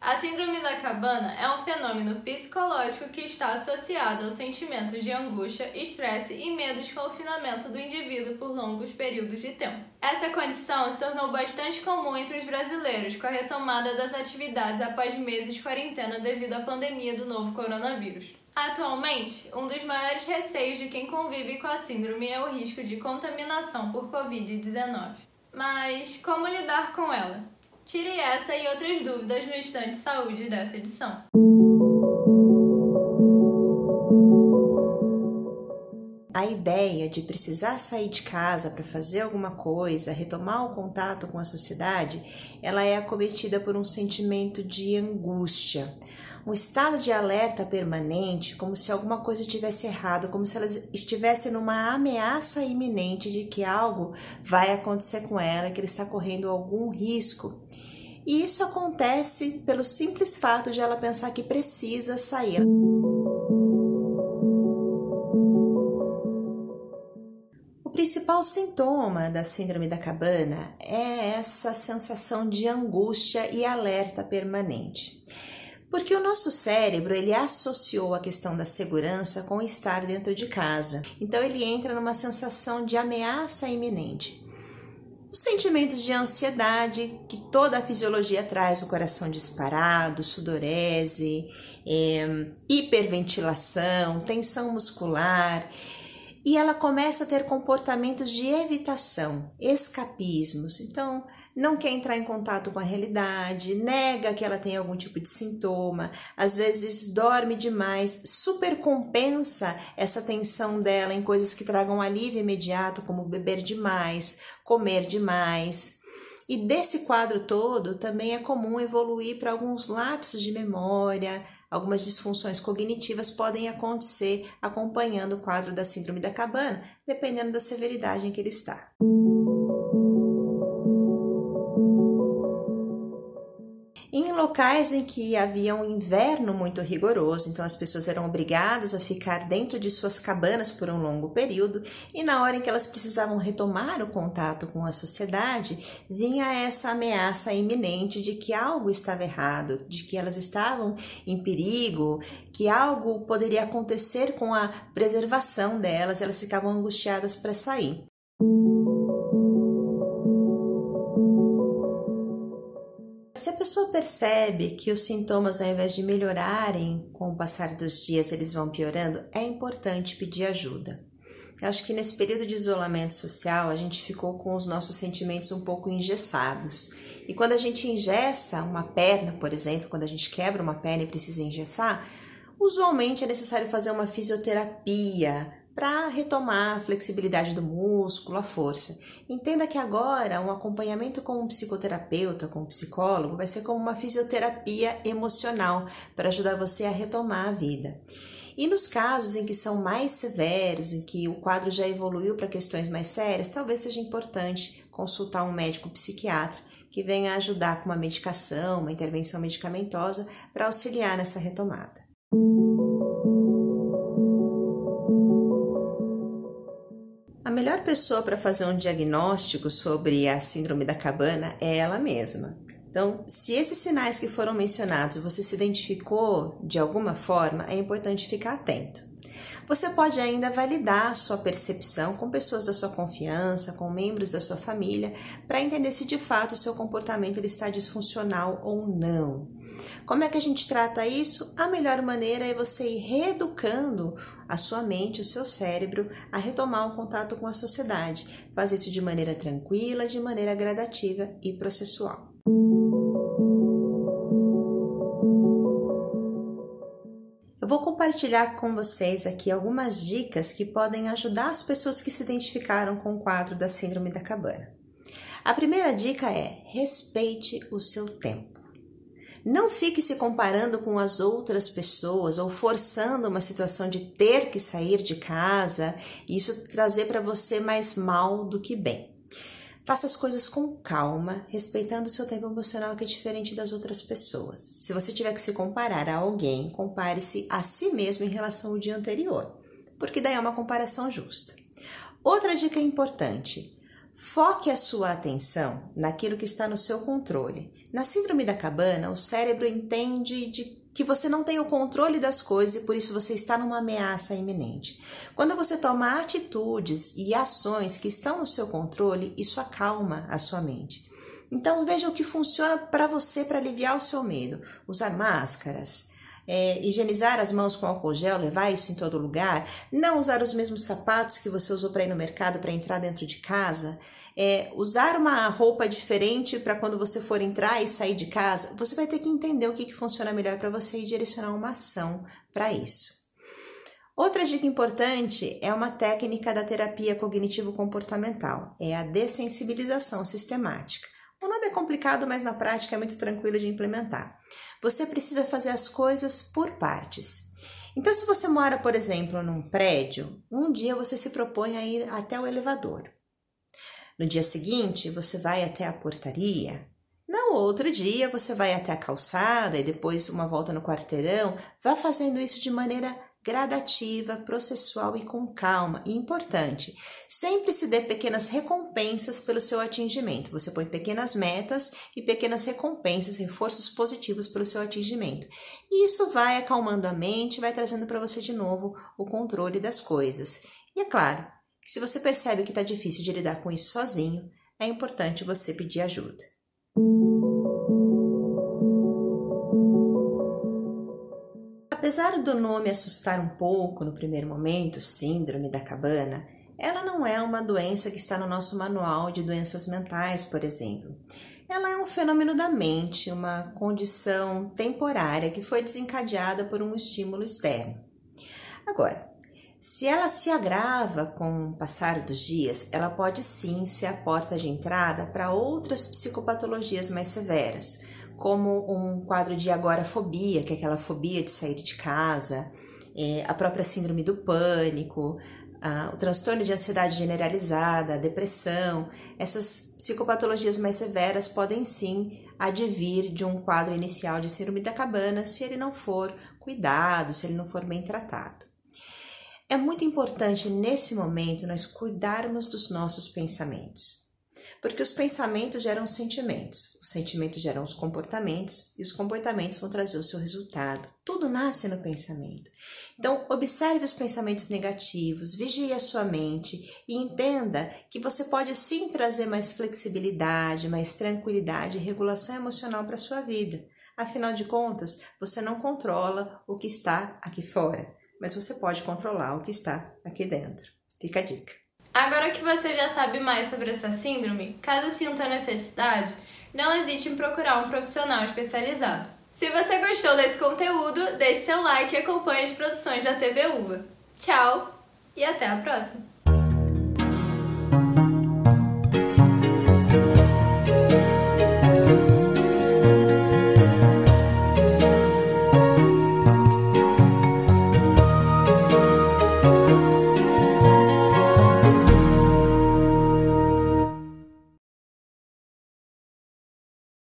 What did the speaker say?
A síndrome da cabana é um fenômeno psicológico que está associado aos sentimentos de angústia, estresse e medo de confinamento do indivíduo por longos períodos de tempo. Essa condição se tornou bastante comum entre os brasileiros com a retomada das atividades após meses de quarentena devido à pandemia do novo coronavírus. Atualmente, um dos maiores receios de quem convive com a síndrome é o risco de contaminação por Covid-19. Mas como lidar com ela? Tire essa e outras dúvidas no Instante Saúde dessa edição. A ideia de precisar sair de casa para fazer alguma coisa, retomar o contato com a sociedade, ela é acometida por um sentimento de angústia, um estado de alerta permanente, como se alguma coisa tivesse errado, como se ela estivesse numa ameaça iminente de que algo vai acontecer com ela, que ele está correndo algum risco. E isso acontece pelo simples fato de ela pensar que precisa sair. Principal sintoma da síndrome da cabana é essa sensação de angústia e alerta permanente. Porque o nosso cérebro, ele associou a questão da segurança com estar dentro de casa. Então ele entra numa sensação de ameaça iminente. Os sentimentos de ansiedade que toda a fisiologia traz, o coração disparado, sudorese, é, hiperventilação, tensão muscular, e ela começa a ter comportamentos de evitação, escapismos. Então, não quer entrar em contato com a realidade, nega que ela tem algum tipo de sintoma, às vezes dorme demais, supercompensa essa tensão dela em coisas que tragam alívio imediato, como beber demais, comer demais. E desse quadro todo também é comum evoluir para alguns lapsos de memória, algumas disfunções cognitivas podem acontecer acompanhando o quadro da síndrome da cabana, dependendo da severidade em que ele está. Em locais em que havia um inverno muito rigoroso, então as pessoas eram obrigadas a ficar dentro de suas cabanas por um longo período, e na hora em que elas precisavam retomar o contato com a sociedade, vinha essa ameaça iminente de que algo estava errado, de que elas estavam em perigo, que algo poderia acontecer com a preservação delas, elas ficavam angustiadas para sair. Se a pessoa percebe que os sintomas, ao invés de melhorarem com o passar dos dias, eles vão piorando, é importante pedir ajuda. Eu acho que nesse período de isolamento social, a gente ficou com os nossos sentimentos um pouco engessados. E quando a gente engessa uma perna, por exemplo, quando a gente quebra uma perna e precisa engessar, usualmente é necessário fazer uma fisioterapia, para retomar a flexibilidade do músculo, a força. Entenda que agora um acompanhamento com um psicoterapeuta, com um psicólogo, vai ser como uma fisioterapia emocional para ajudar você a retomar a vida. E nos casos em que são mais severos, em que o quadro já evoluiu para questões mais sérias, talvez seja importante consultar um médico psiquiatra que venha ajudar com uma medicação, uma intervenção medicamentosa para auxiliar nessa retomada. A melhor pessoa para fazer um diagnóstico sobre a síndrome da cabana é ela mesma. Então, se esses sinais que foram mencionados você se identificou de alguma forma, é importante ficar atento. Você pode ainda validar sua percepção com pessoas da sua confiança, com membros da sua família, para entender se de fato o seu comportamento ele está disfuncional ou não. Como é que a gente trata isso? A melhor maneira é você ir reeducando a sua mente, o seu cérebro, a retomar o contato com a sociedade. Fazer isso de maneira tranquila, de maneira gradativa e processual. Compartilhar com vocês aqui algumas dicas que podem ajudar as pessoas que se identificaram com o quadro da Síndrome da Cabana. A primeira dica é respeite o seu tempo. Não fique se comparando com as outras pessoas ou forçando uma situação de ter que sair de casa e isso trazer para você mais mal do que bem. Faça as coisas com calma, respeitando o seu tempo emocional que é diferente das outras pessoas. Se você tiver que se comparar a alguém, compare-se a si mesmo em relação ao dia anterior, porque daí é uma comparação justa. Outra dica importante: Foque a sua atenção naquilo que está no seu controle. Na síndrome da cabana, o cérebro entende de que você não tem o controle das coisas e por isso você está numa ameaça iminente. Quando você toma atitudes e ações que estão no seu controle, isso acalma a sua mente. Então veja o que funciona para você para aliviar o seu medo. Usar máscaras, é, higienizar as mãos com álcool gel, levar isso em todo lugar, não usar os mesmos sapatos que você usou para ir no mercado para entrar dentro de casa, é, usar uma roupa diferente para quando você for entrar e sair de casa, você vai ter que entender o que, que funciona melhor para você e direcionar uma ação para isso. Outra dica importante é uma técnica da terapia cognitivo-comportamental, é a dessensibilização sistemática. Nome é complicado, mas na prática é muito tranquilo de implementar. Você precisa fazer as coisas por partes. Então, se você mora, por exemplo, num prédio, um dia você se propõe a ir até o elevador. No dia seguinte, você vai até a portaria. No outro dia, você vai até a calçada e depois uma volta no quarteirão. Vá fazendo isso de maneira gradativa, processual e com calma. E importante, sempre se dê pequenas recompensas pelo seu atingimento. Você põe pequenas metas e pequenas recompensas, reforços positivos pelo seu atingimento. E isso vai acalmando a mente, vai trazendo para você de novo o controle das coisas. E é claro, que se você percebe que está difícil de lidar com isso sozinho, é importante você pedir ajuda. Apesar do nome assustar um pouco no primeiro momento, Síndrome da Cabana, ela não é uma doença que está no nosso manual de doenças mentais, por exemplo. Ela é um fenômeno da mente, uma condição temporária que foi desencadeada por um estímulo externo. Agora, se ela se agrava com o passar dos dias, ela pode sim ser a porta de entrada para outras psicopatologias mais severas, como um quadro de agorafobia, que é aquela fobia de sair de casa, é, a própria síndrome do pânico, o transtorno de ansiedade generalizada, a depressão, essas psicopatologias mais severas podem sim advir de um quadro inicial de síndrome da cabana se ele não for cuidado, se ele não for bem tratado. É muito importante nesse momento nós cuidarmos dos nossos pensamentos. Porque os pensamentos geram sentimentos, os sentimentos geram os comportamentos e os comportamentos vão trazer o seu resultado. Tudo nasce no pensamento. Então, observe os pensamentos negativos, vigie a sua mente e entenda que você pode sim trazer mais flexibilidade, mais tranquilidade e regulação emocional para a sua vida. Afinal de contas, você não controla o que está aqui fora, mas você pode controlar o que está aqui dentro. Fica a dica. Agora que você já sabe mais sobre essa síndrome, caso sinta necessidade, não hesite em procurar um profissional especializado. Se você gostou desse conteúdo, deixe seu like e acompanhe as produções da TV Uva. Tchau e até a próxima!